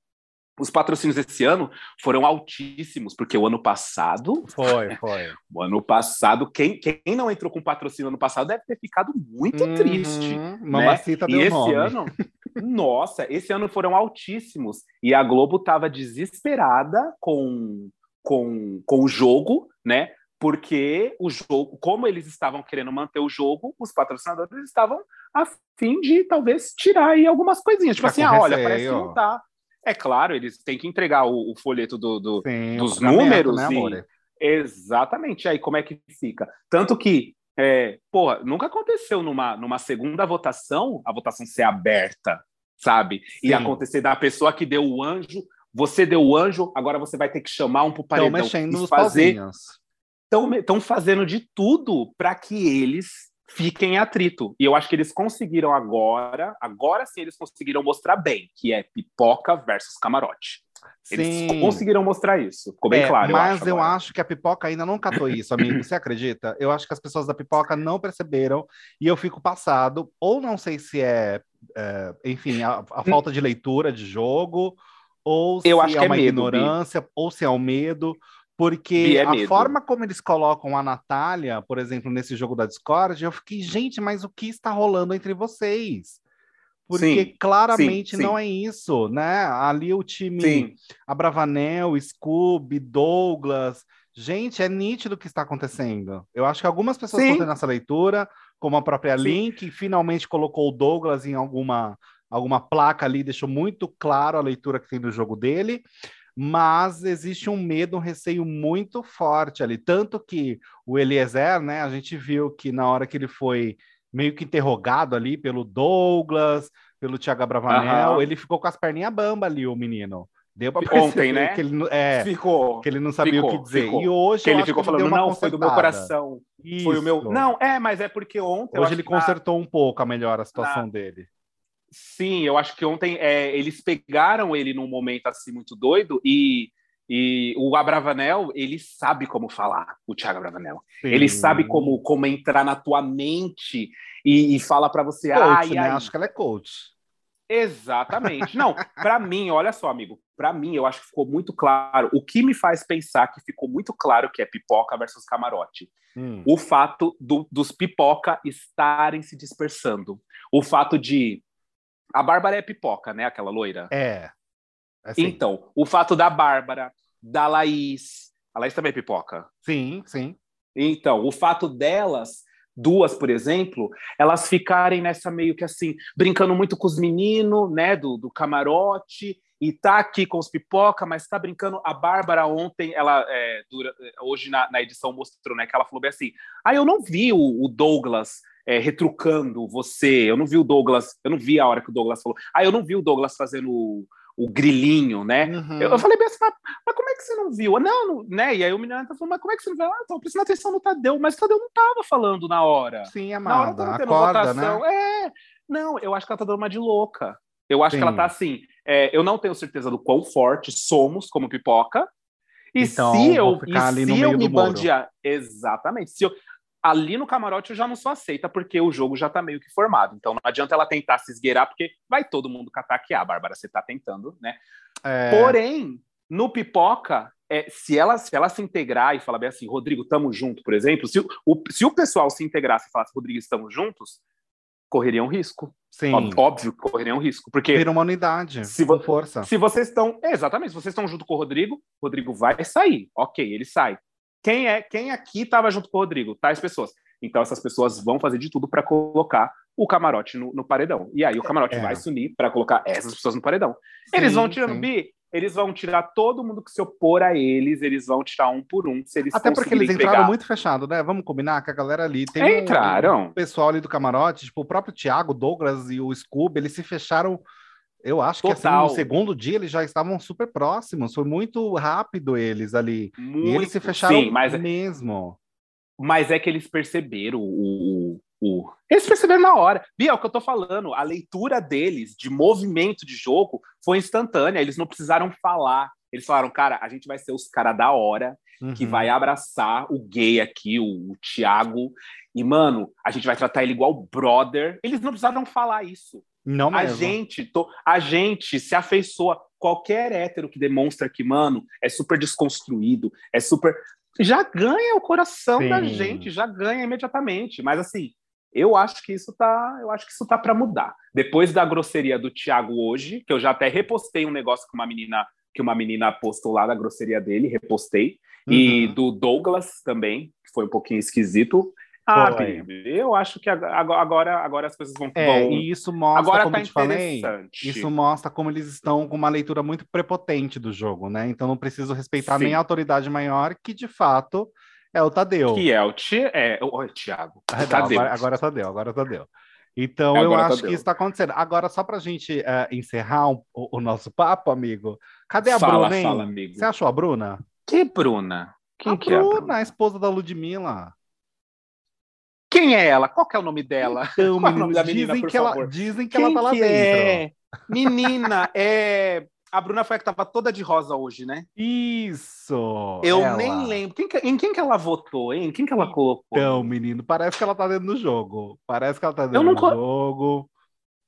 S2: os patrocínios esse ano foram altíssimos, porque o ano passado,
S1: Foi, foi.
S2: o ano passado, quem, quem não entrou com patrocínio ano passado deve ter ficado muito
S1: Uhum.
S2: triste.
S1: Mamacita
S2: E
S1: deu
S2: esse
S1: nome.
S2: ano, nossa, esse ano foram altíssimos. E a Globo estava desesperada com, com, com o jogo, né? Porque o jogo, como eles estavam querendo manter o jogo, os patrocinadores estavam a fim de talvez tirar aí algumas coisinhas. Tipo
S1: Ficar
S2: assim, ah, olha, parece que não tá. É claro, eles têm que entregar o, o folheto do, do,
S1: Sim,
S2: dos números
S1: né,
S2: e-? Exatamente. Aí como é que fica? Tanto que, é, porra, nunca aconteceu numa, numa segunda votação a votação ser aberta, sabe? E
S1: Sim.
S2: acontecer da pessoa que deu o anjo, você deu o anjo, agora você vai ter que chamar um pro
S1: Estão
S2: paredão
S1: mexendo
S2: e
S1: nos
S2: fazer. Estão fazendo de tudo para que eles fiquem em atrito. E eu acho que eles conseguiram agora, agora sim eles conseguiram mostrar bem, que é pipoca versus camarote. Eles sim. conseguiram mostrar isso. Ficou bem é, claro.
S1: Mas
S2: eu, acho,
S1: eu acho, que a pipoca ainda não catou isso, amigo. Você acredita? Eu acho que as pessoas da pipoca não perceberam e eu fico passado. Ou não sei se é, é enfim, a, a, falta de leitura de jogo, ou se
S2: eu acho
S1: é
S2: uma
S1: é ignorância, ou se é o medo. Porque
S2: é
S1: a forma como eles colocam a Natália, por exemplo, nesse jogo da Discord, eu fiquei, gente, mas o que está rolando entre vocês? Porque sim, claramente sim, sim. não é isso, né? Ali o time Abravanel, Scooby, Douglas. Gente, é nítido o que está acontecendo. Eu acho que algumas pessoas estão tendo essa leitura, como a própria Link, que finalmente colocou o Douglas em alguma, alguma placa ali, deixou muito claro a leitura que tem do jogo dele mas existe um medo, um receio muito forte ali. Tanto que o Eliezer, né, a gente viu que na hora que ele foi meio que interrogado ali pelo Douglas, pelo Thiago Bravanel, uhum. ele ficou com as perninhas bamba ali, o menino.
S2: Deu para Ontem, né?
S1: Que ele, é, ficou, que ele não sabia ficou, o que dizer.
S2: Ficou.
S1: E hoje
S2: que ele ficou falando, não, foi do meu coração.
S1: Isso.
S2: Foi o meu. Não, é, mas é porque ontem.
S1: Hoje ele consertou na... um pouco a melhor a situação na... dele.
S2: Sim, eu acho que ontem é, eles pegaram ele num momento assim muito doido e, e o Abravanel, ele sabe como falar, o Thiago Abravanel. Sim. Ele sabe como, como entrar na tua mente e, e fala para você.
S1: Coach, ai, né? Acho que ela é coach.
S2: Exatamente. Não, para mim, olha só, amigo, para mim eu acho que ficou muito claro. O que me faz pensar que ficou muito claro que é pipoca versus camarote. Hum. O fato do, dos pipoca estarem se dispersando. O fato de a Bárbara é pipoca, né? Aquela loira.
S1: É.
S2: Assim. Então, o fato da Bárbara, da Laís. A Laís também é pipoca.
S1: Sim, sim.
S2: Então, o fato delas, duas, por exemplo, elas ficarem nessa meio que assim, brincando muito com os meninos, né? Do, do camarote e tá aqui com os pipoca, mas tá brincando. A Bárbara ontem, ela é, dura, hoje na, na, edição mostrou, né, que ela falou bem assim: ah, eu não vi o, o Douglas é, retrucando você, eu não vi o Douglas, eu não vi a hora que o Douglas falou, ah, eu não vi o Douglas fazendo o, o grilinho, né? Uhum. Eu, eu, falei bem assim, mas, mas, como é que você não viu? Não, não, né? E aí o menino tá falando, mas como é que você não viu? Ah, tô prestando atenção no Tadeu, mas o Tadeu não tava falando na hora.
S1: Sim, amada, na hora acorda, né?
S2: É, não, eu acho que ela tá dando uma de louca. Eu acho Sim. que ela tá assim, é, eu não tenho certeza do quão forte somos como pipoca. E então, se eu, e se eu me bandear, exatamente. Se eu, ali no camarote eu já não sou aceita, porque o jogo já tá meio que formado. Então não adianta ela tentar se esgueirar, porque vai todo mundo cataquear. Bárbara, você tá tentando, né? É... Porém, no pipoca, é, se, ela, se ela se integrar e falar bem assim, Rodrigo, tamo junto, por exemplo, se o, se o pessoal se integrasse e falasse, Rodrigo, estamos juntos, correria um risco.
S1: Sim.
S2: Óbvio, óbvio que correria um risco. Porque.
S1: Vira uma unidade.
S2: Se com força. Se vocês estão. Exatamente, se vocês estão junto com o Rodrigo, o Rodrigo vai sair. Ok, ele sai. Quem é quem aqui estava junto com o Rodrigo? Tais pessoas. Então essas pessoas vão fazer de tudo para colocar o camarote no, no, paredão. E aí o camarote é. vai se unir para colocar essas pessoas no paredão. Sim, eles vão tirando bi, eles vão tirar todo mundo que se opor a eles, eles vão tirar um por um, se eles
S1: Até porque eles entraram pegar. muito fechado, né? Vamos combinar que a galera ali tem
S2: entraram.
S1: Um, um pessoal ali do camarote, tipo o próprio Thiago, Douglas e o Scooby, eles se fecharam eu acho Total. que assim, no segundo dia eles já estavam super próximos, foi muito rápido eles ali. Muito, e eles se fecharam sim, mas, é mesmo.
S2: Mas é que eles perceberam o, o, Eles perceberam na hora. Bia, é o que eu tô falando. A leitura deles de movimento de jogo foi instantânea. Eles não precisaram falar. Eles falaram, cara, a gente vai ser os caras da hora uhum. que vai abraçar o gay aqui, o, o Thiago. E, mano, a gente vai tratar ele igual brother. Eles não precisaram falar isso.
S1: Não
S2: a gente, to, a gente se afeiçoa. Qualquer hétero que demonstra que, mano, é super desconstruído, é super. Já ganha o coração Sim. da gente, já ganha imediatamente. Mas assim, eu acho que isso tá, eu acho que isso tá para mudar. Depois da grosseria do Thiago hoje, que eu já até repostei um negócio que uma menina que uma menina postou lá da grosseria dele, repostei, uhum. e do Douglas também, que foi um pouquinho esquisito. Ah, Bibi, eu acho que agora, agora as coisas vão.
S1: É, vão... E isso mostra, agora como tá falei, isso mostra como eles estão com uma leitura muito prepotente do jogo, né? Então não preciso respeitar Sim. nem a autoridade maior, que de fato é o Tadeu.
S2: Que é o, ti, é, o, o Thiago.
S1: Ah, Tadeu. Agora, agora é Tadeu, agora é Tadeu. Então é, eu acho Tadeu. que isso está acontecendo. Agora, só para a gente uh, encerrar um, o, o, nosso papo, amigo, cadê a
S2: fala,
S1: Bruna, hein?
S2: Fala, amigo.
S1: Você achou a Bruna?
S2: Que Bruna?
S1: Quem a
S2: que
S1: Bruna, é a Bruna, a esposa da Ludmilla.
S2: Quem é ela? Qual que é o nome dela?
S1: Então,
S2: Qual é o nome da menina,
S1: dizem,
S2: por
S1: que ela,
S2: favor?
S1: dizem que
S2: Quem
S1: ela tá lá
S2: que
S1: dentro.
S2: é? Menina, é. A Bruna foi a que tava toda de rosa hoje, né?
S1: Isso!
S2: Eu
S1: ela.
S2: nem lembro. Quem que- em quem que ela votou, hein? Quem que ela colocou?
S1: Então, menino, parece que ela tá dentro do jogo. Parece que ela tá dentro do
S2: co-
S1: jogo.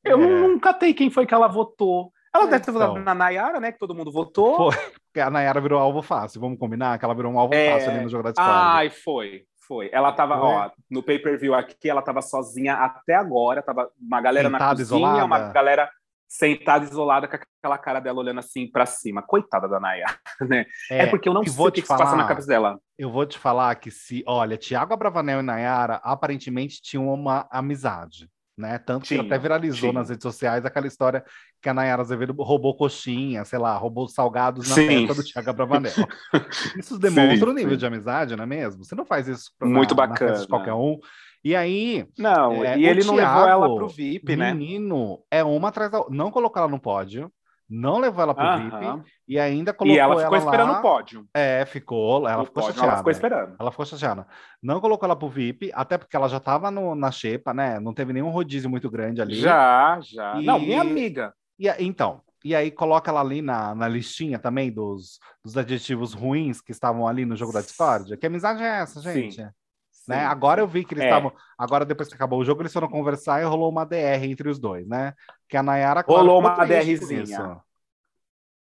S2: Eu
S1: É.
S2: não catei quem foi que ela votou. Ela
S1: É,
S2: deve ter votado
S1: então.
S2: na Nayara, né? Que todo mundo votou.
S1: Foi. Porque a Nayara virou alvo fácil. Vamos combinar que ela virou um alvo
S2: É.
S1: fácil ali no jogo da Discord.
S2: Ai, foi. Foi. Ela tava,
S1: Foi?
S2: ó, no pay-per-view aqui, ela tava sozinha até agora. Tava uma galera na
S1: Sentada,
S2: cozinha,
S1: isolada?
S2: uma galera sentada, isolada, com aquela cara dela olhando assim pra cima. Coitada da Nayara, né? É, porque eu não sei
S1: vou
S2: o que,
S1: te
S2: que se passa
S1: falar,
S2: na cabeça dela.
S1: Eu vou te falar que se, olha, Tiago Abravanel e Nayara aparentemente tinham uma amizade, né? Tanto que
S2: Tinha,
S1: até viralizou
S2: tinha.
S1: nas redes sociais aquela história que a Nayara Azevedo roubou coxinha, sei lá, roubou salgados na
S2: Sim.
S1: festa do Tiago Abravanel. Isso demonstra o nível
S2: sim.
S1: de amizade, não é mesmo? Você não faz isso pra-
S2: Muito
S1: na, na festa de
S2: bacana.
S1: qualquer um. E aí,
S2: Não,
S1: É,
S2: e
S1: o
S2: ele não levou
S1: Thiago,
S2: ela pro VIP, né?
S1: menino, é uma atrás da outra. Não colocou ela no pódio, não levou ela pro VIP
S2: Aham.
S1: e ainda colocou
S2: E ela ficou esperando
S1: lá...
S2: o pódio.
S1: É, ficou, ela
S2: O
S1: ficou
S2: pódio,
S1: chateada.
S2: ela ficou esperando.
S1: Ela ficou chateada. Não colocou ela pro VIP, até porque ela já tava no- na xepa, né? Não teve nenhum rodízio muito grande ali.
S2: Já, já.
S1: E-
S2: Não, minha amiga.
S1: E, então, e aí coloca ela ali na, na listinha também dos, dos adjetivos ruins que estavam ali no jogo da Discord. Que amizade é essa, gente?
S2: Sim.
S1: Né?
S2: Sim,
S1: Agora eu vi que eles
S2: É.
S1: estavam. Agora, depois que acabou o jogo, eles foram conversar e rolou uma DR entre os dois, né? Que a Nayara. claro,
S2: Rolou uma DRzinha.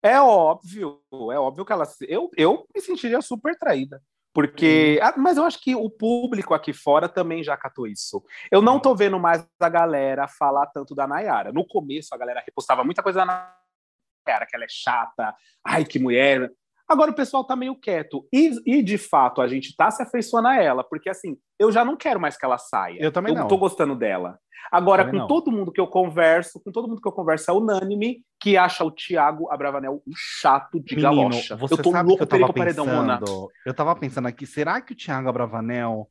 S2: É óbvio, é óbvio que ela. Eu, eu me sentiria super traída. Porque. Ah, mas eu acho que o público aqui fora também já catou isso. Eu não tô vendo mais a galera falar tanto da Nayara. No começo, a galera repostava muita coisa da Nayara, que ela é chata, ai, que mulher. Agora o pessoal tá meio quieto. E, e, de fato, a gente tá se afeiçoando a ela, porque assim, eu já não quero mais que ela saia.
S1: Eu também não.
S2: tô gostando dela. Agora,
S1: Também
S2: com
S1: não.
S2: todo mundo que eu converso, com todo mundo que eu converso é unânime que acha o Thiago Abravanel um chato de
S1: Menino,
S2: galocha.
S1: você
S2: eu tô
S1: sabe
S2: louco
S1: que eu tava
S2: pro paredão,
S1: pensando, eu tava pensando aqui, será que o Thiago Abravanel,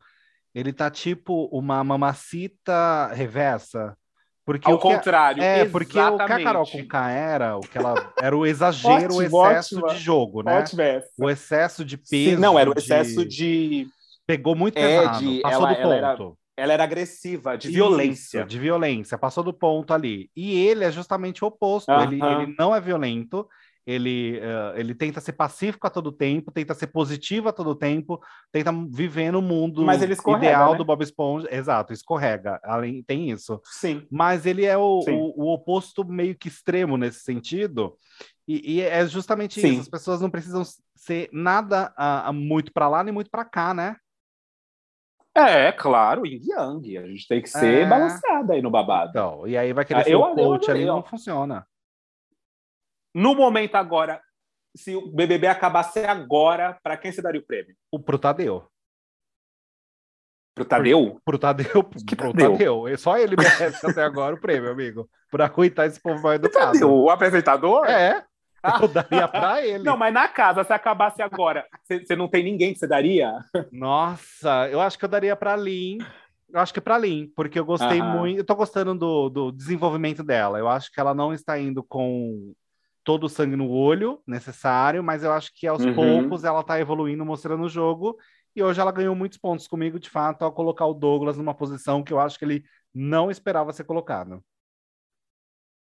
S1: ele tá tipo uma mamacita reversa? Porque
S2: Ao
S1: o
S2: contrário,
S1: é, porque o que a Carol
S2: exatamente.
S1: com K era, o que ela era o exagero, o
S2: Ótimo,
S1: excesso
S2: ótima.
S1: de jogo, né?
S2: Ótimo.
S1: O excesso de
S2: Sim,
S1: peso.
S2: não, era o
S1: de-
S2: excesso de.
S1: Pegou muito
S2: É,
S1: pesado,
S2: de-
S1: passou
S2: ela-
S1: do
S2: ela era
S1: ponto.
S2: Ela era agressiva, de
S1: Isso,
S2: violência.
S1: de violência, passou do ponto ali. E ele é justamente o oposto. Ele, ele não é violento, ele, eh, ele tenta ser pacífico a todo tempo, tenta ser positivo a todo tempo, tenta viver no mundo ideal
S2: né?
S1: do Bob Esponja. Exato, escorrega. Além, tem isso.
S2: Sim.
S1: Mas ele é o, o, o oposto meio que extremo nesse sentido. E, e é justamente
S2: Sim.
S1: isso. As pessoas não precisam ser nada ah, muito para lá nem muito para cá, né?
S2: É, claro, yin yang. A gente tem que ser
S1: É.
S2: balanceada aí no babado.
S1: Então, e aí vai querer
S2: Ah,
S1: ser
S2: eu-
S1: o
S2: eu
S1: coach ali,
S2: adorei, ó.
S1: não funciona.
S2: No momento agora, se o BBB acabasse agora, para quem você daria o prêmio?
S1: O pro Tadeu.
S2: Pro Tadeu?
S1: Pro Tadeu,
S2: Que
S1: pro
S2: Tadeu?
S1: Tadeu. Só ele merece até agora o prêmio, amigo. Por aguentar esse povo mal
S2: Pro
S1: educado.
S2: Tadeu, o apresentador?
S1: É,
S2: Ah.
S1: eu daria pra ele.
S2: Não, mas na casa, se acabasse agora, você não tem ninguém que você daria?
S1: Nossa, eu acho que eu daria pra Lin. Eu acho que pra Lin, porque eu gostei muito. Eu tô gostando do, do desenvolvimento dela. Eu acho que ela não está indo com todo o sangue no olho necessário, mas eu acho que aos
S2: Uhum.
S1: poucos ela tá evoluindo, mostrando o jogo. E hoje ela ganhou muitos pontos comigo, de fato, ao colocar o Douglas numa posição que eu acho que ele não esperava ser colocado.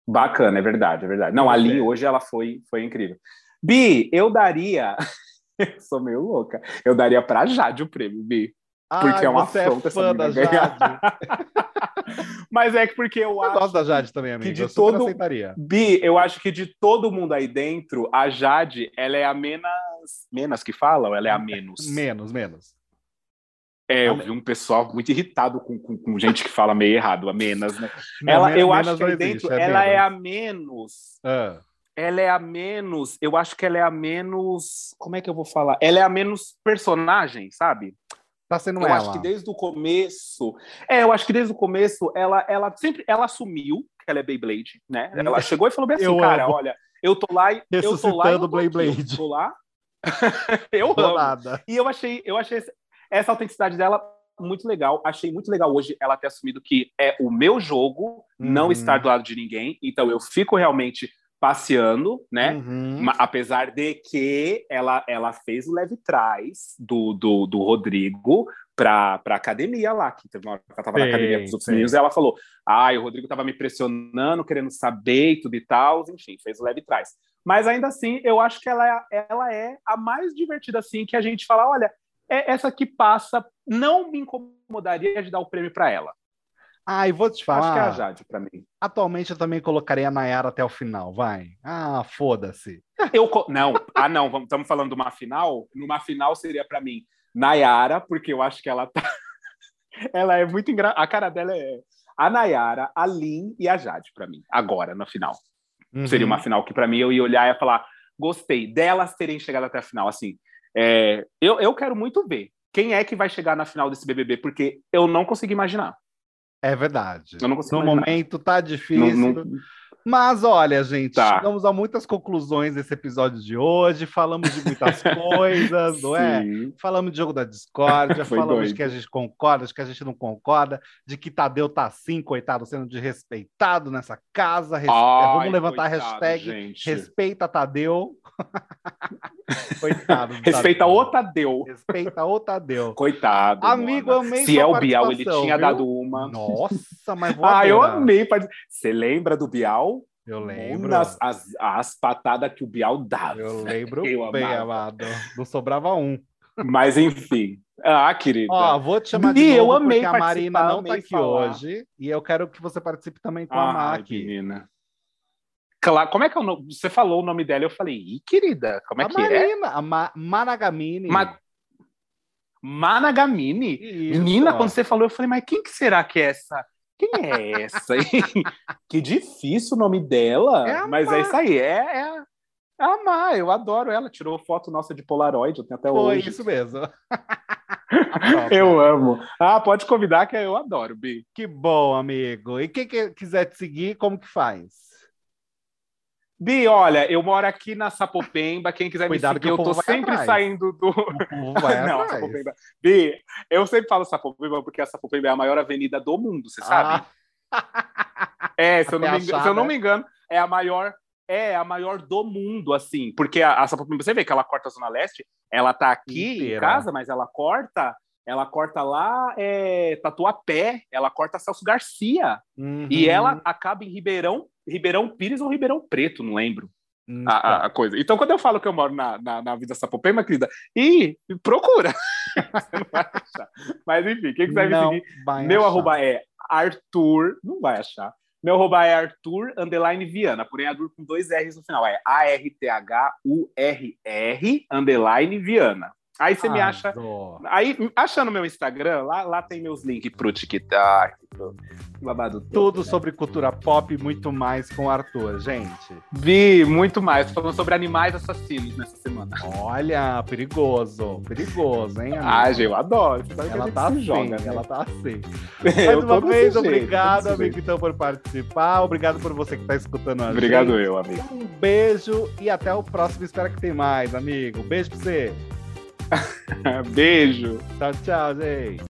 S2: Bacana, é verdade, é verdade. Não, a
S1: Você?
S2: Lin hoje ela foi, foi incrível. Bi, eu daria. eu sou meio louca. Eu daria pra Jade o prêmio, Bi. Porque
S1: Ai,
S2: é uma
S1: é
S2: afronta essa
S1: fã da. Jade.
S2: Mas é que porque eu
S1: Eu
S2: acho.
S1: gosto da Jade também, amigo.
S2: de
S1: eu
S2: todo-
S1: aceitaria.
S2: Bi, eu acho que de todo mundo aí dentro, a Jade, ela é a menos. Menos que falam? Ela é a menos.
S1: Menos, menos.
S2: É, eu vi um pessoal muito irritado com, com, com gente que fala meio errado, a menos, né?
S1: Não,
S2: ela,
S1: men-
S2: eu
S1: menos
S2: acho que aí dentro,
S1: existe,
S2: ela é a
S1: menos.
S2: menos.
S1: Ah,
S2: Ela é a menos. Eu acho que ela é a menos. Como é que eu vou falar? Ela é a menos personagem, sabe?
S1: Tá sendo
S2: eu
S1: ela.
S2: acho que desde o começo. É, eu acho que desde o começo ela, ela sempre ela assumiu que ela é Beyblade, né? Ela chegou e falou bem assim,
S1: Eu
S2: cara,
S1: amo.
S2: olha, eu tô lá e eu tô lá e eu tô aqui,
S1: Beyblade.
S2: eu tô lá. eu
S1: Tô
S2: amo.
S1: nada.
S2: E eu achei, eu achei essa autenticidade dela muito legal. Achei muito legal hoje ela ter assumido que é o meu jogo não
S1: Uhum.
S2: estar do lado de ninguém. Então eu fico realmente passeando, né?
S1: Uhum.
S2: Apesar de que ela, ela fez o leve trás do, do, do Rodrigo pra, pra academia lá, que teve uma hora que ela tava sim, na academia com os outros meninos, e ela falou: ai, o Rodrigo tava me pressionando, querendo saber e tudo e tal, enfim, fez o leve trás. Mas ainda assim, eu acho que ela é, ela é a mais divertida, assim, que a gente fala: olha, é essa que passa, não me incomodaria de dar o prêmio para ela.
S1: Ah, e vou te falar.
S2: Acho que é a Jade para mim.
S1: Atualmente eu também colocaria a Nayara até o final, vai. Ah, foda-se.
S2: Eu não, ah não, estamos falando de uma final. Numa final seria para mim Nayara, porque eu acho que ela tá ela é muito engraçada. A cara dela é a Nayara, a Lin e a Jade para mim, agora na final. Uhum. Seria uma final que para mim eu ia olhar e ia falar: "Gostei delas terem chegado até a final assim". É, eu, eu quero muito ver quem é que vai chegar na final desse BBB, porque eu não consigo imaginar.
S1: É verdade.
S2: Eu não consigo
S1: no
S2: imaginar.
S1: momento tá difícil. Não, não... Mas olha, gente, tá. chegamos a muitas conclusões desse episódio de hoje. Falamos de muitas coisas, não é? Falamos de jogo da discórdia, falamos doido. de que a gente concorda, de que a gente não concorda, de que Tadeu tá assim, coitado, sendo desrespeitado nessa casa. Respe... Ai, Vamos levantar coitado, a hashtag gente. respeita Tadeu.
S2: coitado. Respeita o Tadeu.
S1: Respeita o Tadeu.
S2: Coitado.
S1: Amigo, amei
S2: Se é o Bial, ele tinha viu? dado uma.
S1: Nossa, mas vou
S2: Ah, eu amei. Você lembra do Bial?
S1: Eu lembro.
S2: As, as patadas que o Bial dava.
S1: Eu lembro eu bem, amado. Não sobrava um.
S2: Mas enfim. Ah, querida.
S1: Ó, vou te chamar de novo eu amei porque a Marina não tá aqui falar. hoje. E eu quero que você participe também com ah, a Mac.
S2: menina. Claro, como é que é o nome? Você falou o nome dela, eu falei, ih, querida, como é a que
S1: Marina,
S2: é?
S1: A Ma Managamini.
S2: Ma Managamini? Isso. Menina, quando você falou, eu falei, mas quem que será que é essa? Quem é essa? que difícil o nome dela. É mas é isso aí, é, é, é a Má, eu adoro ela. Tirou foto nossa de Polaroid, eu tenho até Foi hoje.
S1: Foi isso mesmo.
S2: eu amo. Ah, pode convidar que eu adoro, Bi.
S1: Que bom, amigo. E quem quiser te seguir, como que faz?
S2: Bi, olha, eu moro aqui na Sapopemba. Quem quiser Cuidado me seguir, eu tô sempre atrás. saindo do.
S1: Não, Sapopemba.
S2: Bi, eu sempre falo Sapopemba porque a Sapopemba é a maior avenida do mundo, você sabe? Ah. É, se eu, não me engano, se eu não me engano, é a maior. É a maior do mundo, assim, porque a, a Sapopemba, você vê que ela corta a Zona Leste, ela tá aqui Inteira. em casa, mas ela corta ela corta lá é, Tatuapé, ela corta Celso Garcia. Uhum. E ela acaba em Ribeirão, Ribeirão Pires ou Ribeirão Preto, não lembro. Hum, a, tá. a, coisa. Então, quando eu falo que eu moro na, na, na Vida Sapopema, querida, e procura. Você não vai achar. Mas enfim, quem quiser não me seguir, meu achar. arroba é Arthur, não vai achar. Meu arroba é Arthur underline Viana, porém Arthur com dois R's no final. É A-R-T-H-U-R-R underline Viana. Aí você ah, me acha. Dó. Aí, achando meu Instagram, lá, lá tem meus links pro TikTok, pro babado
S1: todo. Tudo né? sobre cultura pop e muito mais com o Arthur, gente.
S2: Vi, muito mais. Falando sobre animais assassinos nessa semana.
S1: Olha, perigoso. Perigoso, hein? Amigo?
S2: Ah, gente, eu adoro.
S1: Ela tá assim, joga, né? ela tá assim. Mais uma vez, jeito, obrigado, amigo, então, por participar. Obrigado por você que tá escutando a
S2: Obrigado
S1: gente.
S2: eu, amigo.
S1: Um beijo e até o próximo. Espero que tenha mais, amigo. Beijo pra você.
S2: Beijo.
S1: Tchau, tchau, gente.